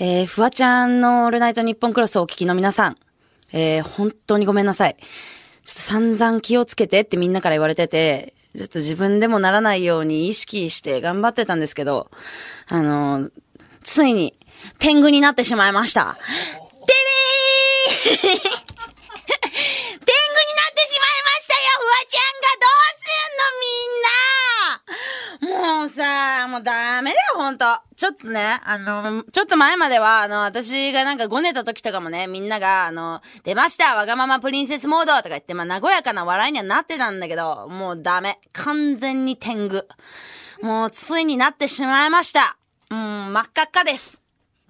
えー、フワちゃんのオールナイトニッポンクロスをお聞きの皆さん、えー、本当にごめんなさい。ちょっと散々気をつけてってみんなから言われてて、ちょっと自分でもならないように意識して頑張ってたんですけど、あの、ついに天狗になってしまいました。てれー 天狗になってしまいましたよ、フワちゃんがどうすんのみんなもうさ、もうダメだよ、ほんと。ちょっとね、あの、ちょっと前までは、あの、私がなんかごねた時とかもね、みんなが、あの、出ましたわがままプリンセスモードとか言って、まあ、和やかな笑いにはなってたんだけど、もうダメ。完全に天狗。もう、ついになってしまいました。うん、真っ赤っかです。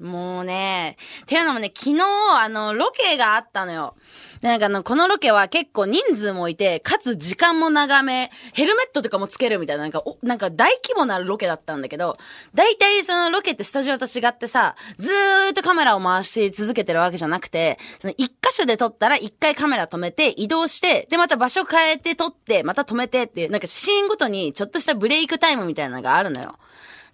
もうね、ていうのもね、昨日、あの、ロケがあったのよ。なんかあの、このロケは結構人数もいて、かつ時間も長め、ヘルメットとかもつけるみたいな、なんか、お、なんか大規模なロケだったんだけど、大体そのロケってスタジオと違ってさ、ずーっとカメラを回し続けてるわけじゃなくて、その一箇所で撮ったら一回カメラ止めて、移動して、で、また場所変えて撮って、また止めてっていう、なんかシーンごとにちょっとしたブレイクタイムみたいなのがあるのよ。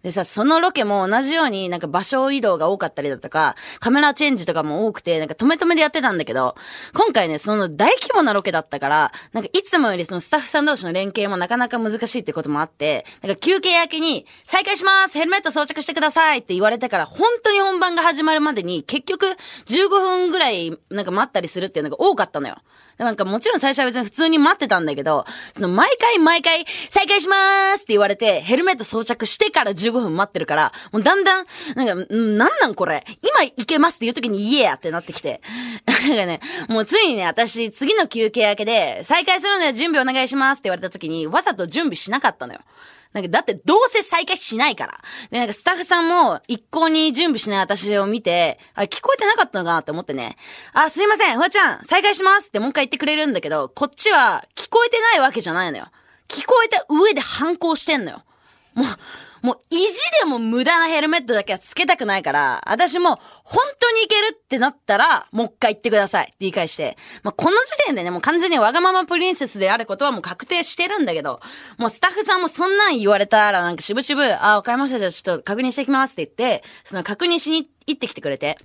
でさ、そのロケも同じようになんか場所移動が多かったりだとか、カメラチェンジとかも多くて、なんか止め止めでやってたんだけど、今回ね、その大規模なロケだったから、なんかいつもよりそのスタッフさん同士の連携もなかなか難しいってこともあって、なんか休憩明けに、再開しますヘルメット装着してくださいって言われてから、本当に本番が始まるまでに、結局15分ぐらいなんか待ったりするっていうのが多かったのよ。なんかもちろん最初は別に普通に待ってたんだけど、その毎回毎回再開しまーすって言われて、ヘルメット装着してから15分待ってるから、もうだんだん、なんか、なんなんこれ？今行けますって言う時に言えやってなってきて。なんかね、もうついにね、私次の休憩明けで、再開するので準備お願いしますって言われた時に、わざと準備しなかったのよ。なんか、だってどうせ再開しないから。で、なんかスタッフさんも一向に準備しない私を見て、あ、聞こえてなかったのかなって思ってね。あ、すいません、フワちゃん、再開しますってもう一回言ってくれるんだけど、こっちは聞こえてないわけじゃないのよ。聞こえた上で反抗してんのよ。もう、もう意地でも無駄なヘルメットだけはつけたくないから、私も本当にいけるってなったら、もう一回言ってください。って言い返して、まあ、この時点でね、もう完全にわがままプリンセスであることはもう確定してるんだけど、もうスタッフさんもそんなん言われたらなんか渋々、あ、わかりました、じゃあちょっと確認してきますって言って、その確認しに行ってきてくれて。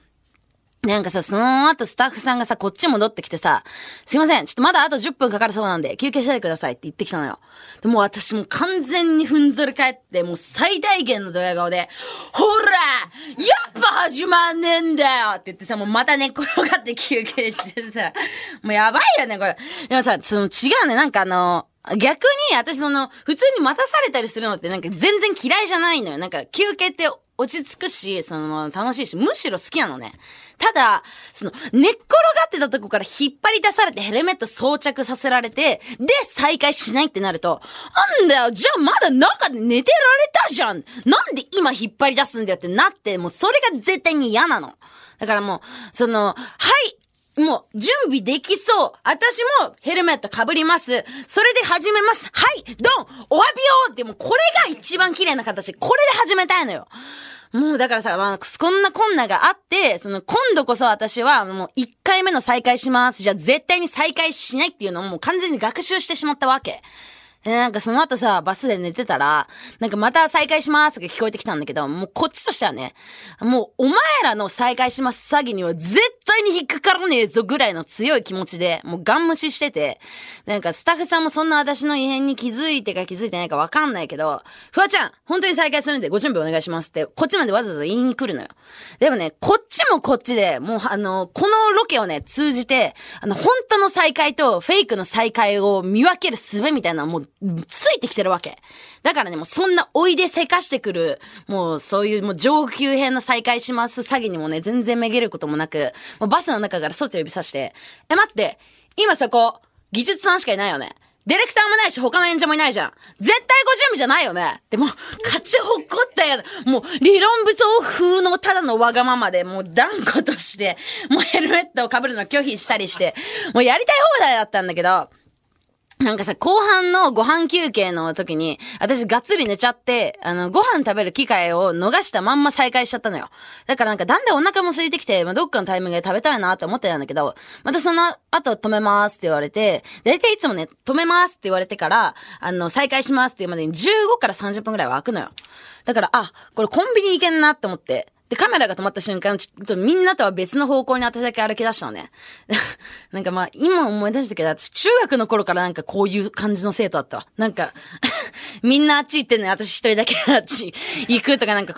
なんかさ、その後スタッフさんがさ、こっち戻ってきてさ、すいません、ちょっとまだあと10分かかるそうなんで、休憩しててくださいって言ってきたのよ。でも私も完全にふんぞり返って、もう最大限のドヤ顔で、ほらやっぱ始まんねえんだよって言ってさ、もうまた寝転がって休憩してさ、もうやばいよね、これ。でもさ、その違うね、なんかあの、逆に私その、普通に待たされたりするのってなんか全然嫌いじゃないのよ。なんか休憩って落ち着くし、その、楽しいし、むしろ好きなのね。ただ、その、寝っ転がってたとこから引っ張り出されてヘルメット装着させられて、で、再開しないってなると、なんだよ、じゃあまだ中で寝てられたじゃんなんで今引っ張り出すんだよってなって、もうそれが絶対に嫌なの。だからもう、その、はい、もう、準備できそう。私もヘルメット被ります。それで始めます。はい、ドンお詫びようってもうこれが一番綺麗な形。これで始めたいのよ。もうだからさ、まあ、こんなこんながあって、その今度こそ私はもう1回目の再開します。じゃあ絶対に再開しないっていうのをもう完全に学習してしまったわけ。で、なんかその後さ、バスで寝てたら、なんかまた再開しますが聞こえてきたんだけど、もうこっちとしてはね、もうお前らの再開します詐欺には絶対に引っかからねえぞぐらいの強い気持ちで、もうガン無視してて、なんかスタッフさんもそんな私の異変に気づいてか気づいてないかわかんないけど、フワちゃん、本当に再開するんでご準備お願いしますって、こっちまでわざわざ言いに来るのよ。でもね、こっちもこっちで、もうあの、このロケをね、通じて、あの、本当の再開とフェイクの再開を見分ける術みたいなのもうついてきてるわけ。だからね、もうそんなおいでせかしてくる、もうそういうもう上級編の再開します詐欺にもね、全然めげることもなく、もうバスの中から外呼びさして、え、待って、今そこ、技術さんしかいないよね。ディレクターもないし、他の演者もいないじゃん。絶対ご準備じゃないよね。でも、勝ち誇ったやもう、理論武装風のただのわがままで、もう断固として、もうヘルメットを被るの拒否したりして、もうやりたい放題だったんだけど、なんかさ、後半のご飯休憩の時に、私がっつり寝ちゃって、あの、ご飯食べる機会を逃したまんま再開しちゃったのよ。だからなんかだんだんお腹も空いてきて、まあ、どっかのタイミングで食べたいなって思ってたんだけど、またその後止めますって言われて、だいたいいつもね、止めますって言われてから、あの、再開しますっていうまでに15から30分くらいは空くのよ。だから、あ、これコンビニ行けんなって思って、で、カメラが止まった瞬間、ちょっとみんなとは別の方向に私だけ歩き出したのね。なんかまあ、今思い出したけど、私中学の頃からなんかこういう感じの生徒だったわ。なんか、みんなあっち行ってんのに私一人だけあっち行くとかなんか、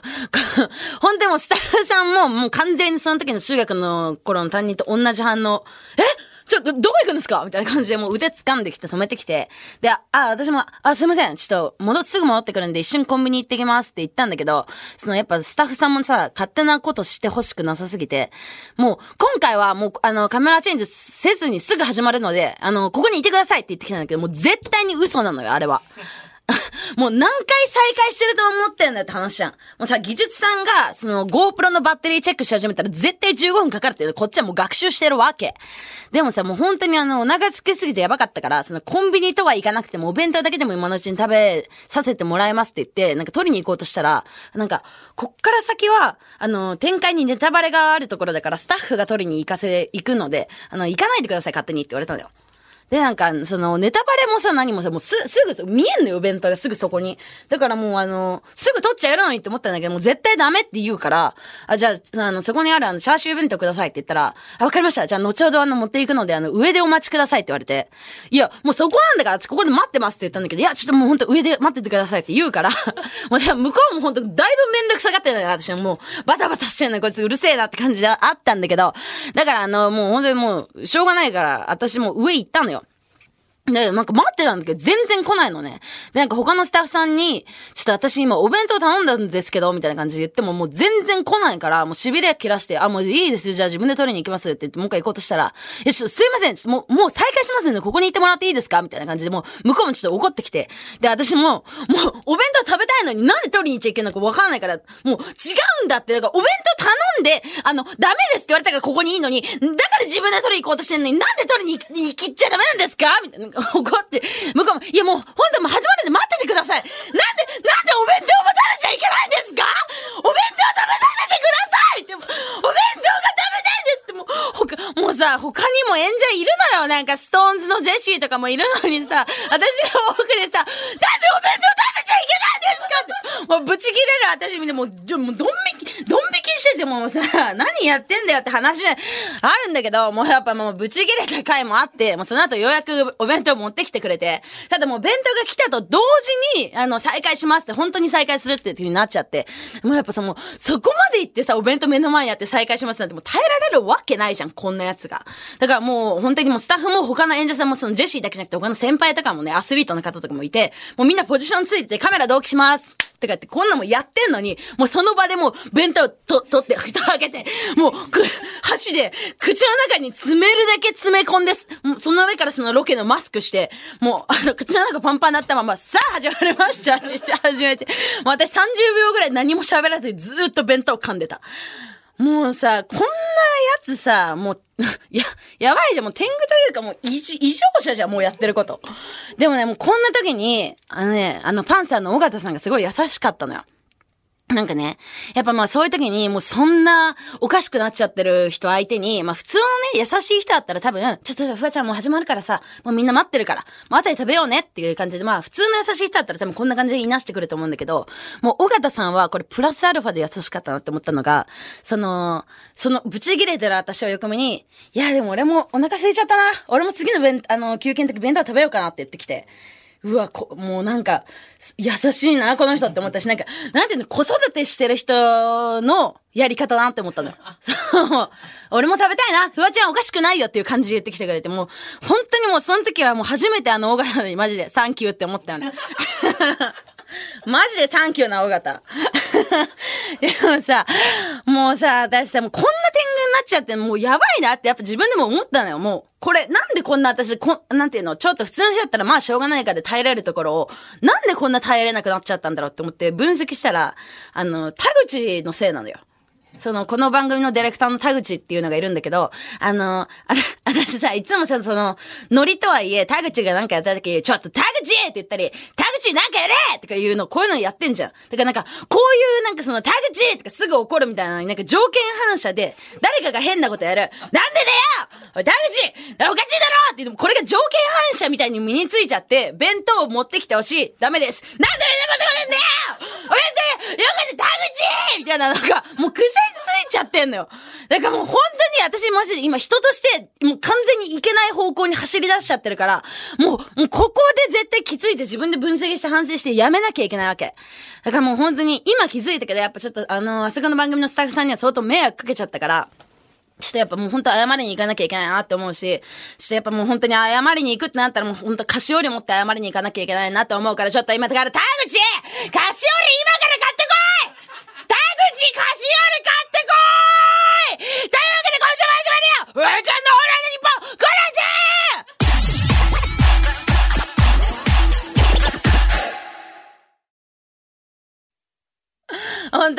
ほんでもスタッフさんももう完全にその時の中学の頃の担任と同じ反応。え？ちょ、っと、どこ行くんですか？みたいな感じでもう腕掴んできて止めてきて。で、あ、私も、あ、すいません。ちょっと、戻、すぐ戻ってくるんで一瞬コンビニ行ってきますって言ったんだけど、そのやっぱスタッフさんもさ、勝手なことしてほしくなさすぎて、もう、今回はもう、あの、カメラチェンジせずにすぐ始まるので、あの、ここにいてくださいって言ってきたんだけど、もう絶対に嘘なのよ、あれは。もう何回再開してると思ってんだよって話じゃん。もうさ、技術さんが、その GoPro のバッテリーチェックし始めたら絶対15分かかるっていうこっちはもう学習してるわけ。でもさ、もう本当にあの、お腹空きすぎてやばかったから、そのコンビニとは行かなくても、お弁当だけでも今のうちに食べさせてもらえますって言って、なんか取りに行こうとしたら、なんか、こっから先は、あの、展開にネタバレがあるところだから、スタッフが取りに行かせ、行くので、あの、行かないでください、勝手にって言われたんだよ。で、なんか、その、ネタバレもさ、何もさ、もうす、すぐ、見えんのよ、弁当がすぐそこに。だからもう、あの、すぐ取っちゃえるのにって思ったんだけど、もう絶対ダメって言うから、あ、じゃあ、あの、そこにあるあの、チャーシュー弁当くださいって言ったら、あ、わかりました。じゃあ、後ほどあの、持っていくので、あの、上でお待ちくださいって言われて、いや、もうそこなんだから、ここで待ってますって言ったんだけど、いや、ちょっともうほんと上で待っててくださいって言うから、もう、向こうもほんと、だいぶめんどくさがってんだから、私はもう、バタバタしてんのこいつうるせえなって感じであったんだけど、だからあの、もう本当にもう、しょうがないから、私も上行ったのよ。で、なんか待ってたんだけど、全然来ないのね。で、なんか他のスタッフさんに、ちょっと私今お弁当頼んだんですけど、みたいな感じで言っても、もう全然来ないから、もう痺れ切らして、あ、もういいですよ、じゃあ自分で取りに行きますって言って、もう一回行こうとしたら、いや、ちょっとすいません、ちょっともう、もう再開しますんで、ここに行ってもらっていいですか？みたいな感じで、もう、向こうもちょっと怒ってきて。で、私も、もう、お弁当食べたいのになんで取りに行っちゃいけないのかわからないから、もう、違うんだって、だからお弁当頼んで、あの、ダメですって言われたからここにいいのに、だから自分で取りに行こうとしてんのに、なんで取りに行きっちゃダメなんですか？みたいな、怒って、向こうも、いやもう、本当もう始まるんで待っててください。なんで、なんでお弁当も食べちゃいけないんですか？お弁当食べさせてくださいって、お弁当が食べたいんですって、もう、他、もうさ、他にも演者いるのよ。なんか、ストーンズのジェシーとかもいるのにさ、私が奥でさ、なんでお弁当食べちゃいけないんですかって、もうブチ切れる私見て、もう、ちょ、もうドン引き、ドン引きしててもさ、何やってんだよって話あるんだけど、もうやっぱもうブチ切れた回もあって、もうその後ようやくお弁当持ってきてくれて、ただもう弁当が来たと同時に、あの、再開しますって、本当に再開するっていう風になっちゃって、もうやっぱさ、もう、そこまで行ってさ、お弁当目の前にあって再開しますなんてもう耐えられるわけないじゃん、こんなやつが。だからもう、本当にもうスタッフも他の演者さんもそのジェシーだけじゃなくて他の先輩とかもね、アスリートの方とかもいて、もうみんなポジションついててカメラ同期します。とかってこんなもやってんのに、もうその場でもう弁当と、取って、蓋開けて、もう、く、箸で、口の中に詰めるだけ詰め込んです。もうその上からそのロケのマスクして、もう、あの、口の中パンパンになったまま、さあ始まりましたって言って始めて、もう私30秒ぐらい何も喋らずにずーっと弁当噛んでた。もうさ、こんなやつさ、もう、や、やばいじゃん。もう天狗というかもう異異常者じゃん、もうやってること。でもね、もうこんな時に、あのね、あのパンサーの尾形さんがすごい優しかったのよ。なんかね、やっぱまあそういう時にもうそんなおかしくなっちゃってる人相手に、まあ普通のね、優しい人だったら多分、ちょっとじゃあフワちゃんもう始まるからさ、もうみんな待ってるから、もう後で食べようねっていう感じで、まあ普通の優しい人だったら多分こんな感じでいなしてくると思うんだけど、もう尾形さんはこれプラスアルファで優しかったなって思ったのが、その、そのブチ切れてる私を横目に、いやでも俺もお腹空いちゃったな。俺も次の弁、あの、休憩の時弁当食べようかなって言ってきて。うわ、こ、もうなんか、優しいな、この人って思ったし、なんか、なんていうの、子育てしてる人のやり方だなって思ったのよ。そう。俺も食べたいな、フワちゃんおかしくないよっていう感じで言ってきてくれて、もう、本当にもうその時はもう初めてあの、大型にマジでサンキューって思ったの。マジでサンキューな、尾形。でもさ、もうさ、私さ、もうこんな天狗になっちゃって、もうやばいなってやっぱ自分でも思ったのよ、もう。これ、なんでこんな私、こなんていうの、ちょっと普通の人だったらまあしょうがないかで耐えられるところを、なんでこんな耐えれなくなっちゃったんだろうって思って分析したら、あの、田口のせいなのよ。その、この番組のディレクターの田口っていうのがいるんだけど、あの、あ、私さ、いつもさ、その、ノリとはいえ、田口がなんかやった時、ちょっと田口って言ったり、田口なんかやれとか言うの、こういうのやってんじゃん。だからなんか、こういうなんかその、田口とかすぐ怒るみたいなのになんか条件反射で、誰かが変なことやる。なんでだよお、田口おかしいだろって言っても、これが条件反射みたいに身についちゃって、弁当を持ってきてほしい。ダメです。なんで持ってこねんだよお弁当よかった田口みたいなのが、もう癖ついちゃってんのよ。だからもう本当に私マジで今人として、もう完全にいけない方向に走り出しちゃってるから、もう、もうここで絶対気づいて自分で分析して反省してやめなきゃいけないわけ。だからもう本当に今気づいたけど、やっぱちょっとあの、あそこの番組のスタッフさんには相当迷惑かけちゃったから、ちょっとやっぱもう本当謝りに行かなきゃいけないなって思うし、ちょっとやっぱもう本当に謝りに行くってなったらもう本当菓子折り持って謝りに行かなきゃいけないなって思うから、ちょっと今だから、田口菓子折り今から買って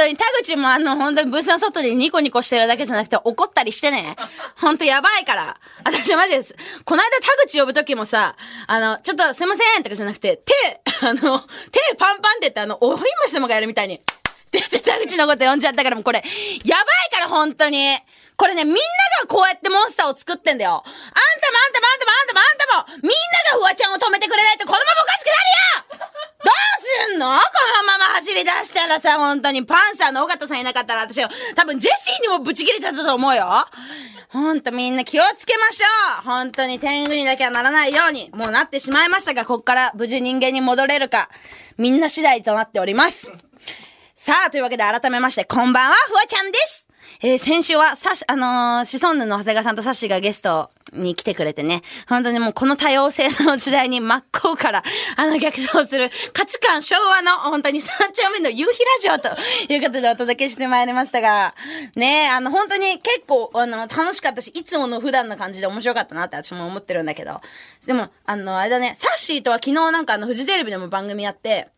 当に、田口もあの、本当にブースの外でニコニコしてるだけじゃなくて怒ったりしてね。本当やばいから。私マジです。この間田口呼ぶ時もさ、あの、ちょっとすいませんとかじゃなくて、手、あの、手パンパンって言ってあの、お姫様がやるみたいに、って言って田口のこと呼んじゃったからもうこれ、やばいから本当に。これね、みんながこうやってモンスターを作ってんだよ。あんたもあんたもあんたもあんたもあんたも、みんながフワちゃんを止めてくれないとこのままおかしくなるよどうすんの？このまま走り出したらさ、本当にパンサーの尾形さんいなかったら私は、多分ジェシーにもブチ切れたと思うよ。ほんとみんな気をつけましょう本当に天狗にだけはならないように、もうなってしまいましたが、こっから無事人間に戻れるか、みんな次第となっております。さあ、というわけで改めまして、こんばんは、フワちゃんですえー、先週は、さし、あのー、シソンヌの長谷川さんとサッシがゲストに来てくれてね、本当にもうこの多様性の時代に真っ向から、あの、逆走する価値観昭和の、本当に三丁目の夕日ラジオということでお届けしてまいりましたが、ねあの、本当に結構、あの、楽しかったし、いつもの普段の感じで面白かったなって私も思ってるんだけど、でも、あの、あれだね、サッシーとは昨日なんかあの、フジテレビでも番組やって、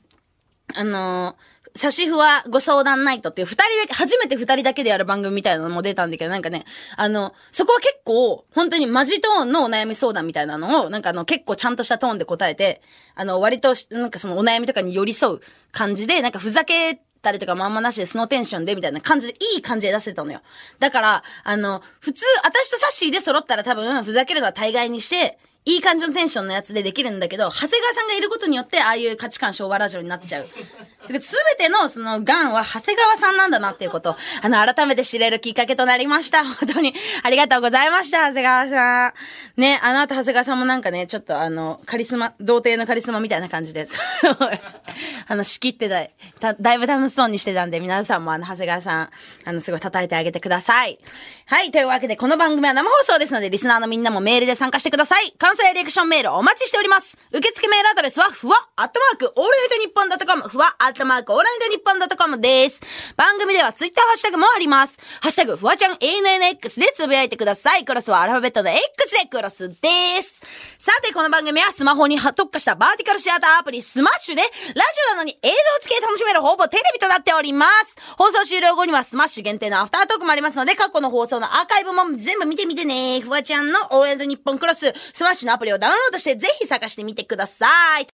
あのー差しふわご相談ナイトっていう二人だけ、初めて二人だけでやる番組みたいなのも出たんだけど、なんかね、あの、そこは結構、本当にマジトーンのお悩み相談みたいなのを、なんかあの、結構ちゃんとしたトーンで答えて、あの、割と、なんかそのお悩みとかに寄り添う感じで、なんかふざけたりとかまんまなしで素のテンションでみたいな感じで、いい感じで出せたのよ。だから、あの、普通、私とサッシーで揃ったら多分、ふざけるのは大概にして、いい感じのテンションのやつでできるんだけど、長谷川さんがいることによって、ああいう価値観昭和ラジオになっちゃう。すべてのそのガンは長谷川さんなんだなっていうこと、あの、改めて知れるきっかけとなりました。本当に、ありがとうございました、長谷川さん。ね、あの後長谷川さんもなんかね、ちょっとあの、カリスマ、童貞のカリスマみたいな感じです。あの、仕切ってた、だいぶ楽しそうにしてたんで、皆さんもあの、長谷川さん、あの、すごい叩いてあげてください。はい、というわけで、この番組は生放送ですので、リスナーのみんなもメールで参加してください。感想、リアクションメールお待ちしております。受付メールアドレスは、ふわ、アットマーク、オールナイトニッポンドットコム、ふわ、アットマーク、オールナイトニッポンドットコムです。番組ではツイッターハッシュタグもあります。ハッシュタグ、フワちゃん ANNX でつぶやいてください。クロスはアルファベットの X でクロスです。さて、この番組はスマホに特化したバーティカルシアターアプリスマッシュで、ラジオなのに映像付きで楽しめるほぼテレビとなっております。放送終了後にはスマッシュ限定のアフタートークもありますので、過去の放送のアーカイブも全部見てみてね。フワちゃんのオールナイトニッポンクロス、スマッシュのアプリをダウンロードしてぜひ探してみてください。